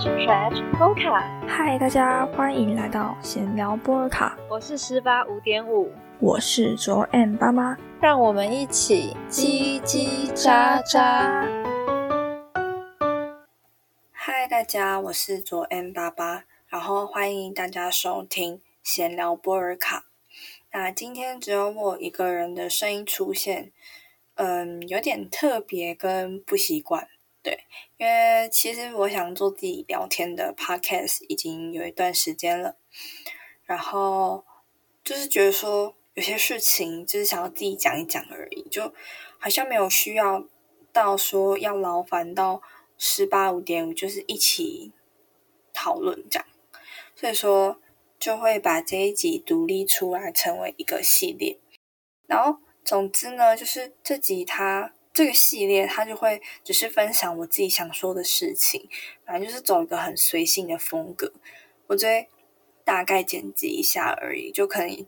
Trash Polka。嗨，大家欢迎来到闲聊波尔卡，我是十八五点五，我是卓 M 爸妈，让我们一起叽叽喳喳。嗨，大家，我是卓 M 爸爸，然后欢迎大家收听闲聊波尔卡。那今天只有我一个人的声音出现，嗯，有点特别跟不习惯。对，因为其实我想做自己聊天的 podcast 已经有一段时间了，然后就是觉得说有些事情就是想要自己讲一讲而已，就好像没有需要到说要劳烦到十八五点五，就是一起讨论这样，所以说就会把这一集独立出来成为一个系列，然后总之呢，就是这集它。这个系列，它就会只是分享我自己想说的事情，反正就是走一个很随性的风格。我就会大概剪辑一下而已，就可能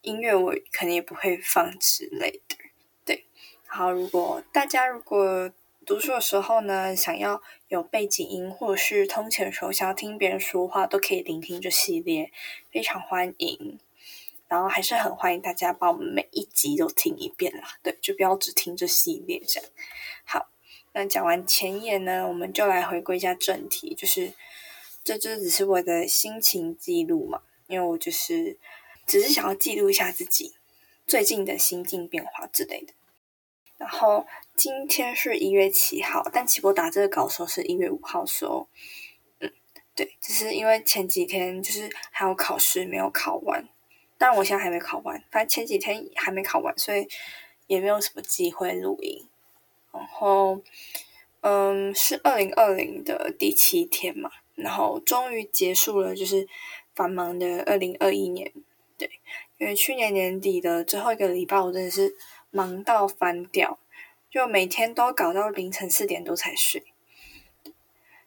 音乐我可能也不会放之类的。对，好，如果大家如果读书的时候呢，想要有背景音，或者是通勤的时候想要听别人说话，都可以聆听这系列，非常欢迎。然后还是很欢迎大家把我们每一集都听一遍啦，对，就不要只听这系列这样。好，那讲完前言呢，我们就来回归一下正题，就是这就只是我的心情记录嘛，因为我就是只是想要记录一下自己最近的心境变化之类的。然后今天是一月七号，但起我打这个稿时候是一月五号时候，嗯，对，只是因为前几天就是还有考试没有考完。但我现在还没考完，反正前几天还没考完，所以也没有什么机会录音。然后，嗯，是二零二零的第七天嘛，然后终于结束了，就是繁忙的二零二一年。对，因为去年年底的最后一个礼拜，我真的是忙到翻掉，就每天都搞到凌晨四点多才睡。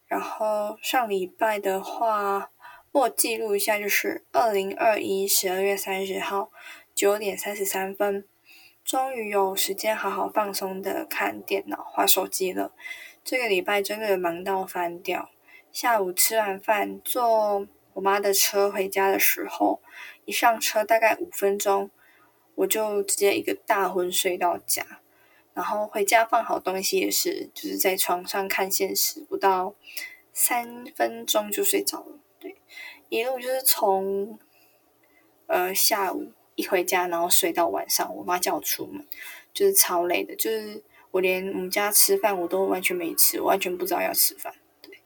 然后上礼拜的话。我记录一下，就是二零二一十二月三十号九点三十三分，终于有时间好好放松的看电脑、划手机了。这个礼拜真的忙到翻掉。下午吃完饭，坐我妈的车回家的时候，一上车大概五分钟，我就直接一个大昏睡到家。然后回家放好东西也是，就是在床上看现实，不到三分钟就睡着了。对一路就是从，呃下午一回家，然后睡到晚上，我妈叫我出门，就是超累的，就是我连我们家吃饭我都完全没吃，我完全不知道要吃饭。对，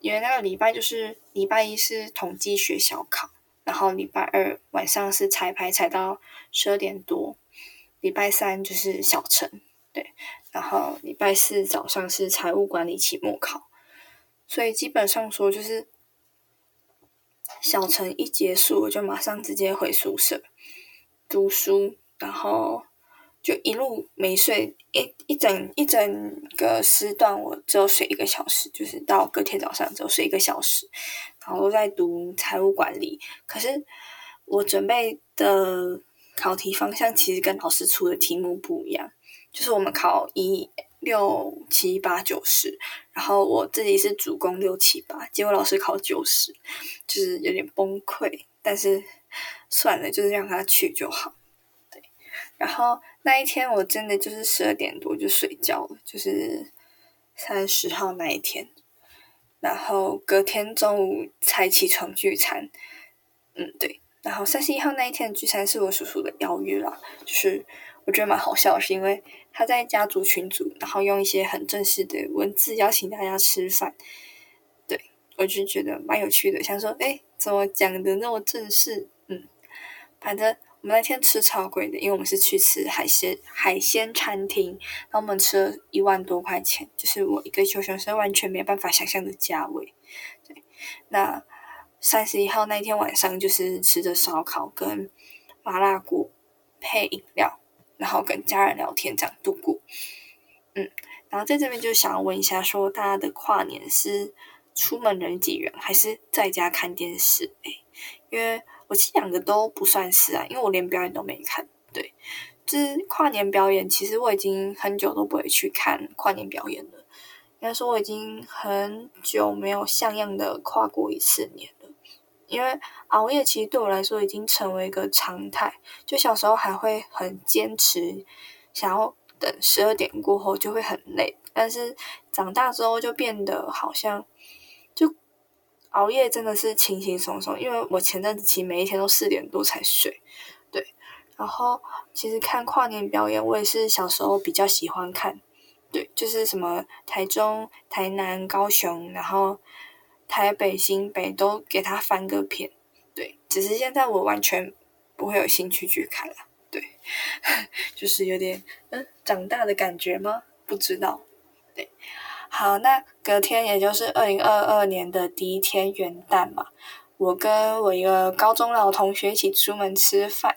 因为那个礼拜就是礼拜一是统计学小考，然后礼拜二晚上是彩排，彩到十二点多，礼拜三就是小陈，对，然后礼拜四早上是财务管理期末考，所以基本上说就是。小陈一结束，我就马上直接回宿舍读书，然后就一路没睡，一一整一整个时段，我只有睡一个小时，就是到隔天早上只有睡一个小时，然后都在读财务管理。可是我准备的考题方向其实跟老师出的题目不一样，就是我们考一。六七八九十，然后我自己是主攻六七八，结果老师考九十，就是有点崩溃。但是算了，就是让他去就好。对，然后那一天我真的就是十二点多就睡觉了，就是三十号那一天，然后隔天中午才起床聚餐。嗯，对，然后三十一号那一天聚餐是我叔叔的邀约啦，就是我觉得蛮好笑，是因为。他在家族群组，然后用一些很正式的文字邀请大家吃饭，对我就觉得蛮有趣的。想说，哎，怎么讲的那么正式？嗯，反正我们那天吃超贵的，因为我们是去吃海鲜海鲜餐厅，然后我们吃了一万多块钱，就是我一个求学生完全没办法想象的价位。对，那三十一号那天晚上就是吃着烧烤跟麻辣锅配饮料。然后跟家人聊天，这样度过。嗯，然后在这边就想要问一下，说大家的跨年是出门人挤人，还是在家看电视？哎，因为我其实两个都不算是啊，因为我连表演都没看。对，就是跨年表演，其实我已经很久都不会去看跨年表演了，应该说我已经很久没有像样的跨过一次年了。因为熬夜其实对我来说已经成为一个常态，就小时候还会很坚持，想要等十二点过后就会很累，但是长大之后就变得好像就熬夜真的是轻轻松松。因为我前阵子其实每一天都四点多才睡，对。然后其实看跨年表演，我也是小时候比较喜欢看，对，就是什么台中、台南、高雄，然后。台北、新北都给他翻个片，对，只是现在我完全不会有兴趣去看了，对，就是有点嗯长大的感觉吗？不知道，对，好，那隔天也就是二零二二年的第一天元旦嘛，我跟我一个高中老同学一起出门吃饭，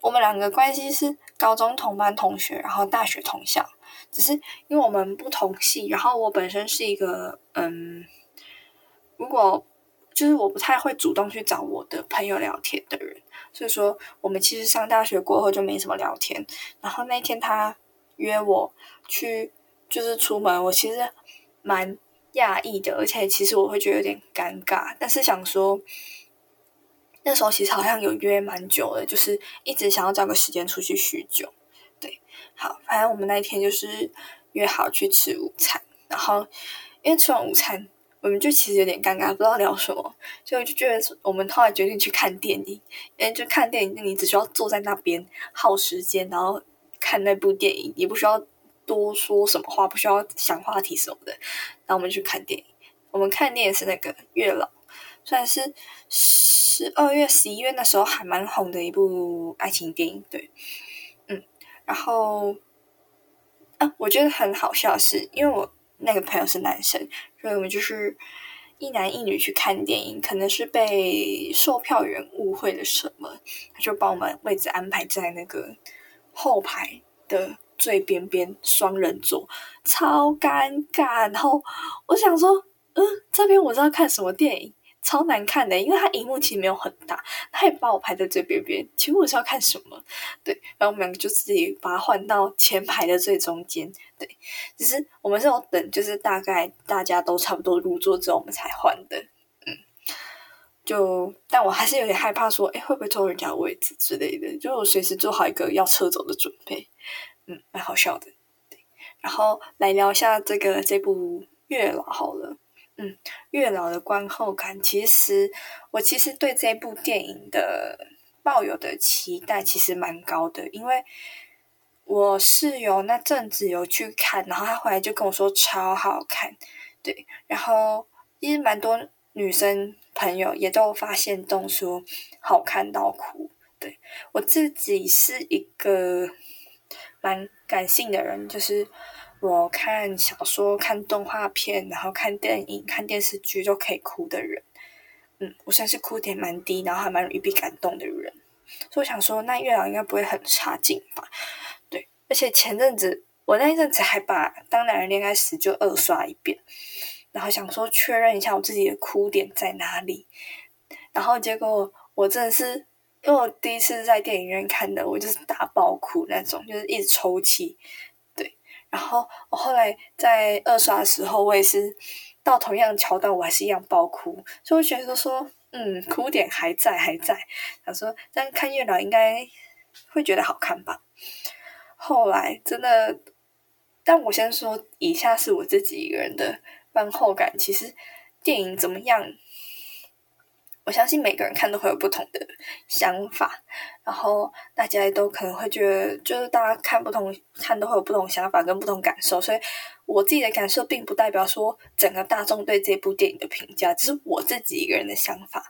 我们两个关系是高中同班同学，然后大学同校，只是因为我们不同系，然后我本身是一个嗯。如果就是我不太会主动去找我的朋友聊天的人，所以说我们其实上大学过后就没什么聊天。然后那天他约我去，就是出门，我其实蛮讶异的，而且其实我会觉得有点尴尬。但是想说，那时候其实好像有约蛮久的，就是一直想要找个时间出去叙旧。对，好，反正我们那一天就是约好去吃午餐，然后因为吃完午餐。我们就其实有点尴尬，不知道聊什么，所以我就觉得我们后来决定去看电影。因为就看电影，那你只需要坐在那边耗时间，然后看那部电影，也不需要多说什么话，不需要想话题什么的。然后我们去看电影。我们看电影是那个《月老》，算是十二月、十一月那时候还蛮红的一部爱情电影。对，嗯，然后啊，我觉得很好笑，是因为我那个朋友是男生。所以我们就是一男一女去看电影，可能是被售票员误会了什么，他就把我们位置安排在那个后排的最边边双人座，超尴尬。然后我想说，嗯，这边我知道看什么电影。超难看的，因为它荧幕其实没有很大，他也把我排在最边边。请问我是要看什么？对，然后我们两个就自己把它换到前排的最中间。对，只是我们是有等，就是大概大家都差不多入座之后，我们才换的。嗯，就但我还是有点害怕，说，哎，会不会偷人家位置之类的？就我随时做好一个要撤走的准备。嗯，蛮好笑的。然后来聊一下这个这部月老好了。嗯，月老的观后感，其实我其实对这部电影的抱有的期待其实蛮高的，因为我室友那阵子有去看，然后他回来就跟我说超好看，对，然后其实蛮多女生朋友也都发现动说好看到哭，对。我自己是一个蛮感性的人，就是。我看小说、看动画片，然后看电影、看电视剧都可以哭的人，嗯，我算是哭点蛮低，然后还蛮容易被感动的人，所以我想说，那月老应该不会很差劲吧？对，而且前阵子我那一阵子还把《当男人恋爱时》就二刷一遍，然后想说确认一下我自己的哭点在哪里，然后结果我真的是，因为我第一次在电影院看的，我就是大爆哭那种，就是一直抽泣。然后我后来在二刷的时候，我也是到同样桥段，我还是一样爆哭，所以我觉得说，嗯，哭点还在，还在。想说，但看月老应该会觉得好看吧。后来真的，但我先说，以下是我自己一个人的观后感。其实电影怎么样？我相信每个人看都会有不同的想法，然后大家都可能会觉得，就是大家看不同看都会有不同想法跟不同感受，所以我自己的感受并不代表说整个大众对这部电影的评价，只是我自己一个人的想法。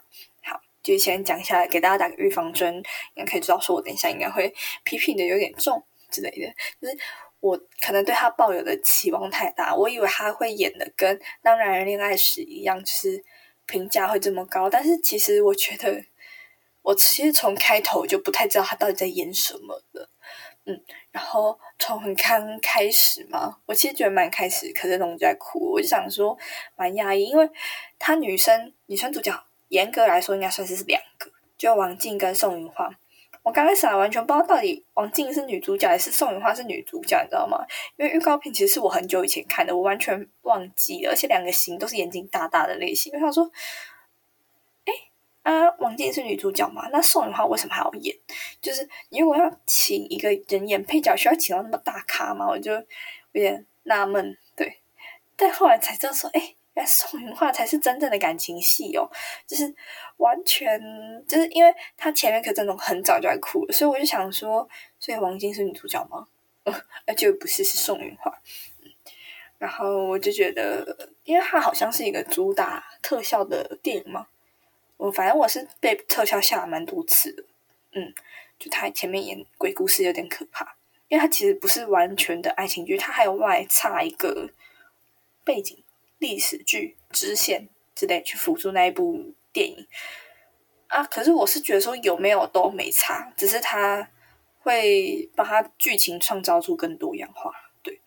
好，就先讲一下，给大家打个预防针，应该可以知道说我等一下应该会批评的有点重之类的，就是我可能对他抱有的期望太大，我以为他会演的跟《当然人恋爱时》一样，是。评价会这么高，但是其实我觉得，我 其实从开头就不太知道他到底在演什么的，嗯，然后从很刚开始嘛，我其实觉得蛮开始，可是龙在哭，我就想说蛮压抑，因为他女生女生主角严格来说应该算是两个，就王静跟宋云花，我刚开始还完全不知道到底王静是女主角还是宋雨花是女主角，你知道吗？因为预告片其实是我很久以前看的，我完全忘记了，而且两个型都是眼睛大大的类型。我想说，哎啊，王静是女主角嘛？那宋雨花为什么还要演？就是如果要请一个人演配角，需要请到那么大咖吗？我就有点纳闷。对，但后来才知道说，哎。宋云画才是真正的感情戏哦，就是完全就是因为他前面可真的很早就在哭了，所以我就想说，所以王晶是女主角吗？呃，就不是，是宋云画。然后我就觉得，因为他好像是一个主打特效的电影嘛，我反正我是被特效吓了蛮多次的。嗯，就他前面演鬼故事有点可怕，因为他其实不是完全的爱情剧，他还有外插一个背景。历史剧支线之类去辅助那一部电影啊，可是我是觉得说有没有都没差，只是他会把它剧情创造出更多样化。对，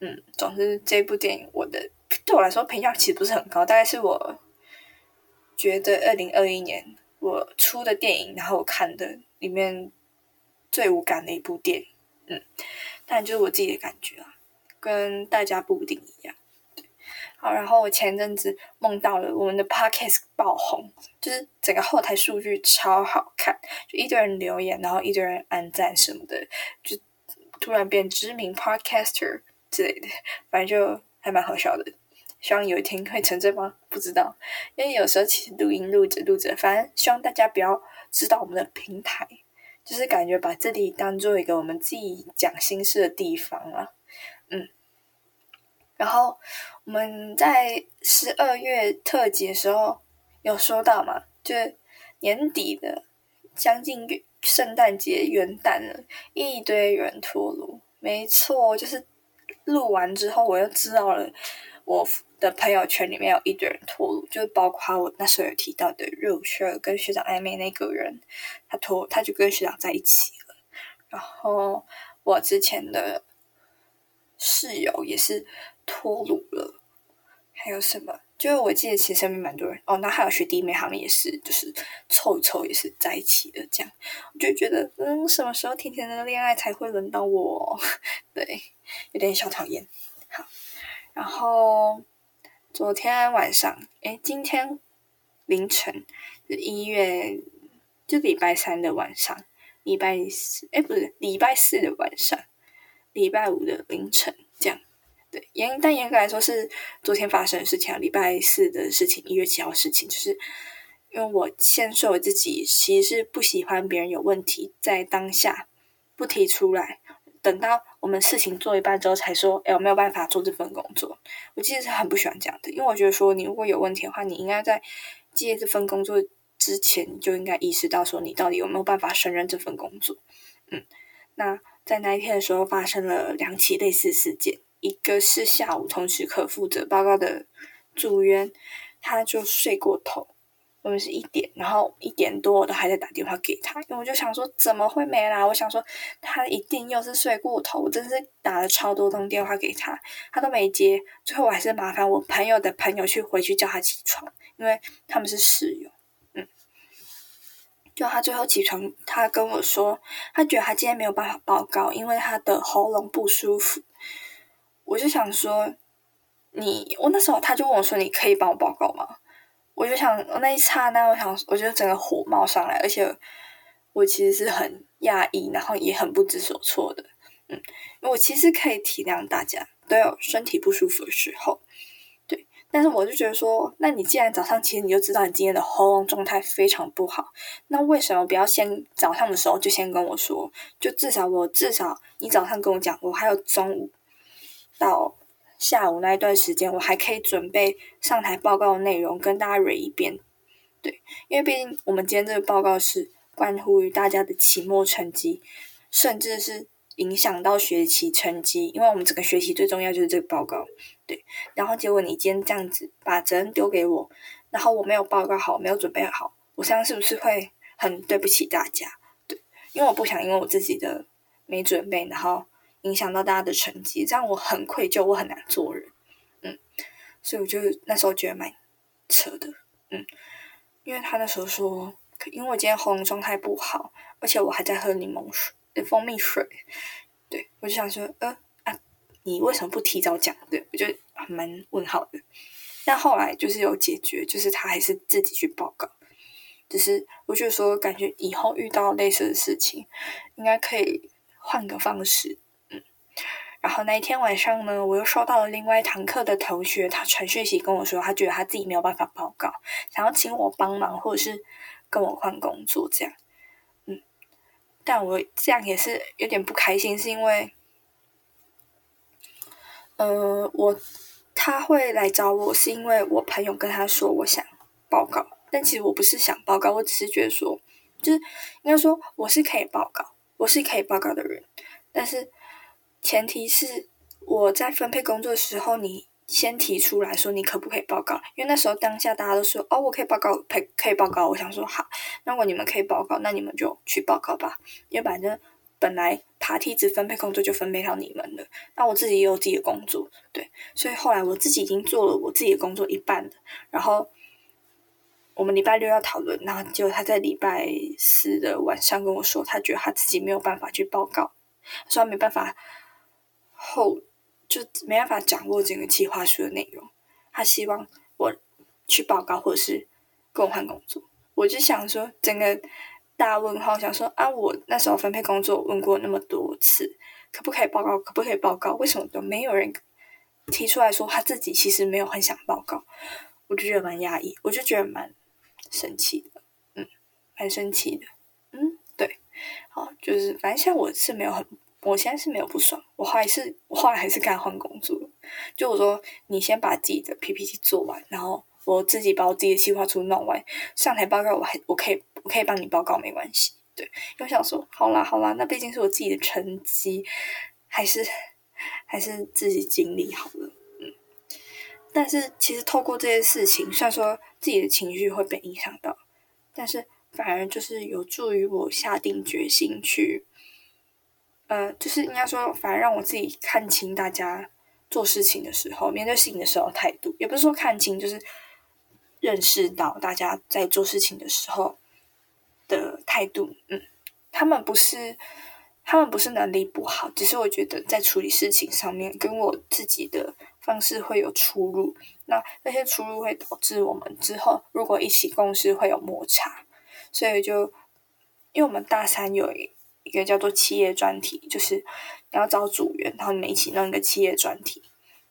嗯，总之这部电影我的对我来说评价其实不是很高，大概是我觉得二零二一年我出的电影，然后我看的里面最无感的一部电影。嗯，但就是我自己的感觉啊，跟大家不一定一样。好，然后我前阵子梦到了我们的 podcast 爆红，就是整个后台数据超好看，就一堆人留言，然后一堆人按赞什么的，就突然变知名 podcaster 之类的，反正就还蛮好笑的。希望有一天会成真吗？不知道，因为有时候其实录音录着录着，反正希望大家不要知道我们的平台，就是感觉把这里当做一个我们自己讲心事的地方啊，然后我们在十二月特辑的时候有说到嘛，就年底的将近圣诞节元旦了，一堆人脱炉。没错，就是录完之后，我又知道了我的朋友圈里面有一堆人脱炉，就包括我那时候有提到的肉血跟学长暧昧那个人，他脱他就跟学长在一起了。然后我之前的室友也是。脱乳了，还有什么？就是我记得其实身边蛮多人哦，那还有学弟妹他们也是，就是凑一凑也是在一起的这样。我就觉得，嗯，什么时候甜甜的恋爱才会轮到我？对，有点小讨厌。好，然后昨天晚上，哎，今天凌晨，一月就礼拜三的晚上，礼拜四，哎，不是礼拜四的晚上，礼拜五的凌晨。对，严但严格来说是昨天发生的事情啊，礼拜四的事情，一月七号事情，就是因为我先说我自己其实是不喜欢别人有问题在当下不提出来，等到我们事情做一半之后才说，哎，我没有办法做这份工作。我其实是很不喜欢这样的，因为我觉得说你如果有问题的话，你应该在接这份工作之前就应该意识到说你到底有没有办法胜任这份工作。嗯，那在那一天的时候发生了两起类似事件。一个是下午同时可负责报告的组员，他就睡过头，我们是一点，然后一点多我都还在打电话给他，因为我就想说怎么会没啦？我想说他一定又是睡过头，我真是打了超多通电话给他，他都没接，最后我还是麻烦我朋友的朋友去回去叫他起床，因为他们是室友，嗯，就他最后起床，他跟我说，他觉得他今天没有办法报告，因为他的喉咙不舒服。我就想说，你我那时候他就问我说：“你可以帮我报告吗？”我就想，那一刹那，我想，我觉得整个火冒上来，而且我其实是很压抑，然后也很不知所措的。嗯，我其实可以体谅大家都有身体不舒服的时候，对。但是我就觉得说，那你既然早上其实你就知道你今天的喉咙状态非常不好，那为什么不要先早上的时候就先跟我说？就至少我至少你早上跟我讲，我还有中午。到下午那一段时间，我还可以准备上台报告的内容，跟大家蕊一遍。对，因为毕竟我们今天这个报告是关乎于大家的期末成绩，甚至是影响到学期成绩。因为我们整个学期最重要就是这个报告。对，然后结果你今天这样子把责任丢给我，然后我没有报告好，没有准备好，我这样是不是会很对不起大家？对，因为我不想因为我自己的没准备，然后。影响到大家的成绩，这样我很愧疚，我很难做人，嗯，所以我就那时候觉得蛮扯的，嗯，因为他那时候说因为我今天喉咙状态不好，而且我还在喝柠檬水、蜂蜜水，对我就想说，呃啊，你为什么不提早讲？对我就蛮问号的。但后来就是有解决，就是他还是自己去报告。只是我就说，感觉以后遇到类似的事情，应该可以换个方式。然后那一天晚上呢，我又收到了另外一堂课的同学，他传讯息跟我说，他觉得他自己没有办法报告，想要请我帮忙，或者是跟我换工作这样。嗯，但我这样也是有点不开心，是因为，呃，我。他会来找我，是因为我朋友跟他说我想报告，但其实我不是想报告，我只是觉得说，就是应该说我是可以报告，我是可以报告的人，但是前提是我在分配工作的时候，你先提出来说你可不可以报告，因为那时候当下大家都说哦，我可以报告，可可以报告，我想说好，那如果你们可以报告，那你们就去报告吧，因为反正。本来爬梯子分配工作就分配到你们了，那我自己也有自己的工作，对，所以后来我自己已经做了我自己的工作一半了。然后我们礼拜六要讨论，然后结果他在礼拜四的晚上跟我说，他觉得他自己没有办法去报告，说他没办法后就没办法掌握整个计划书的内容，他希望我去报告或者是更换工作。我就想说整个。大问号，想说啊，我那时候分配工作问过那么多次，可不可以报告？可不可以报告？为什么都没有人提出来说他自己其实没有很想报告？我就觉得蛮压抑，我就觉得蛮生气的，嗯，蛮生气的，嗯，对，好，就是反正像我是没有很，我现在是没有不爽，我后来是，我后来还是该换工作了，就我说你先把自己的 PPT 做完，然后我自己把我自己的计划书弄完，上台报告，我还我可以。我可以帮你报告，没关系。对，我想说，好啦好啦，那毕竟是我自己的成绩，还是还是自己经历好了。嗯，但是其实透过这些事情，虽然说自己的情绪会被影响到，但是反而就是有助于我下定决心去，呃，就是应该说，反而让我自己看清大家做事情的时候，面对事情的时候态度，也不是说看清，就是认识到大家在做事情的时候。的态度，嗯，他们不是，他们不是能力不好，只是我觉得在处理事情上面跟我自己的方式会有出入，那那些出入会导致我们之后如果一起共事会有摩擦，所以就因为我们大三有一一个叫做企业专题，就是你要找组员，然后你们一起弄一个企业专题。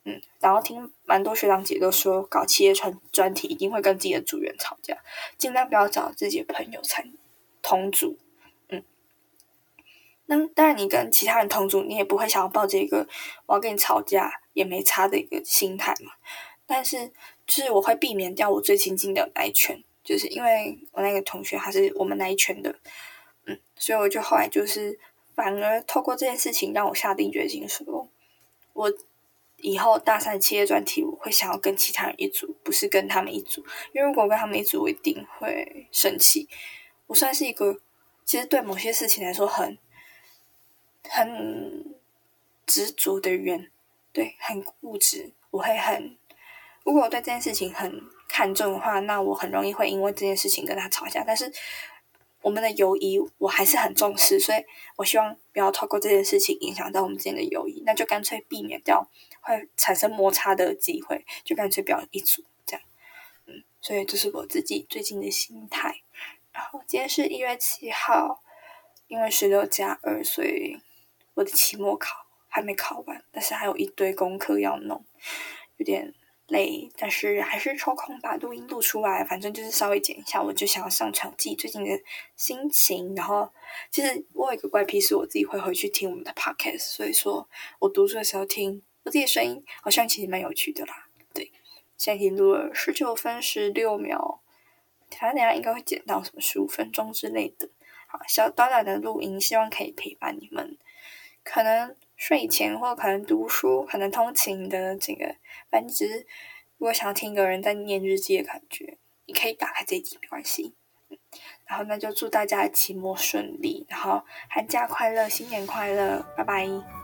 嗯，然后听蛮多学长姐都说，搞企业专专题一定会跟自己的组员吵架，尽量不要找自己的朋友参。同组，嗯，那当然，你跟其他人同组，你也不会想要抱着一个我要跟你吵架也没差的一个心态嘛。但是，就是我会避免掉我最亲近的那一圈，就是因为我那个同学他是我们那一圈的，嗯，所以我就后来就是反而透过这件事情让我下定决心说，我以后大三企业专题我会想要跟其他人一组，不是跟他们一组，因为如果跟他们一组，我一定会生气。我算是一个，其实对某些事情来说很很执着的人，对，很固执。我会很，如果我对这件事情很看重的话，那我很容易会因为这件事情跟他吵架。但是我们的友谊我还是很重视，所以我希望不要透过这件事情影响到我们之间的友谊，那就干脆避免掉会产生摩擦的机会，就干脆不要一组这样。嗯，所以这是我自己最近的心态。然后今天是一月七号，因为十六加二，所以我的期末考还没考完，但是还有一堆功课要弄，有点累，但是还是抽空把录音录出来，反正就是稍微剪一下，我就想要上场自己最近的心情。然后其实我有一个怪癖，是我自己会回去听我们的 podcast，所以说我读书的时候听我自己的声音，好像其实蛮有趣的啦。对，现在已经录了十九分十六秒。反正等下应该会剪到什么十五分钟之类的，好，小短短的录音，希望可以陪伴你们。可能睡前或可能读书，可能通勤的这个，反正只是如果想要听一个人在念日记的感觉，你可以打开这一集没关系。然后那就祝大家期末顺利，然后寒假快乐，新年快乐，拜拜。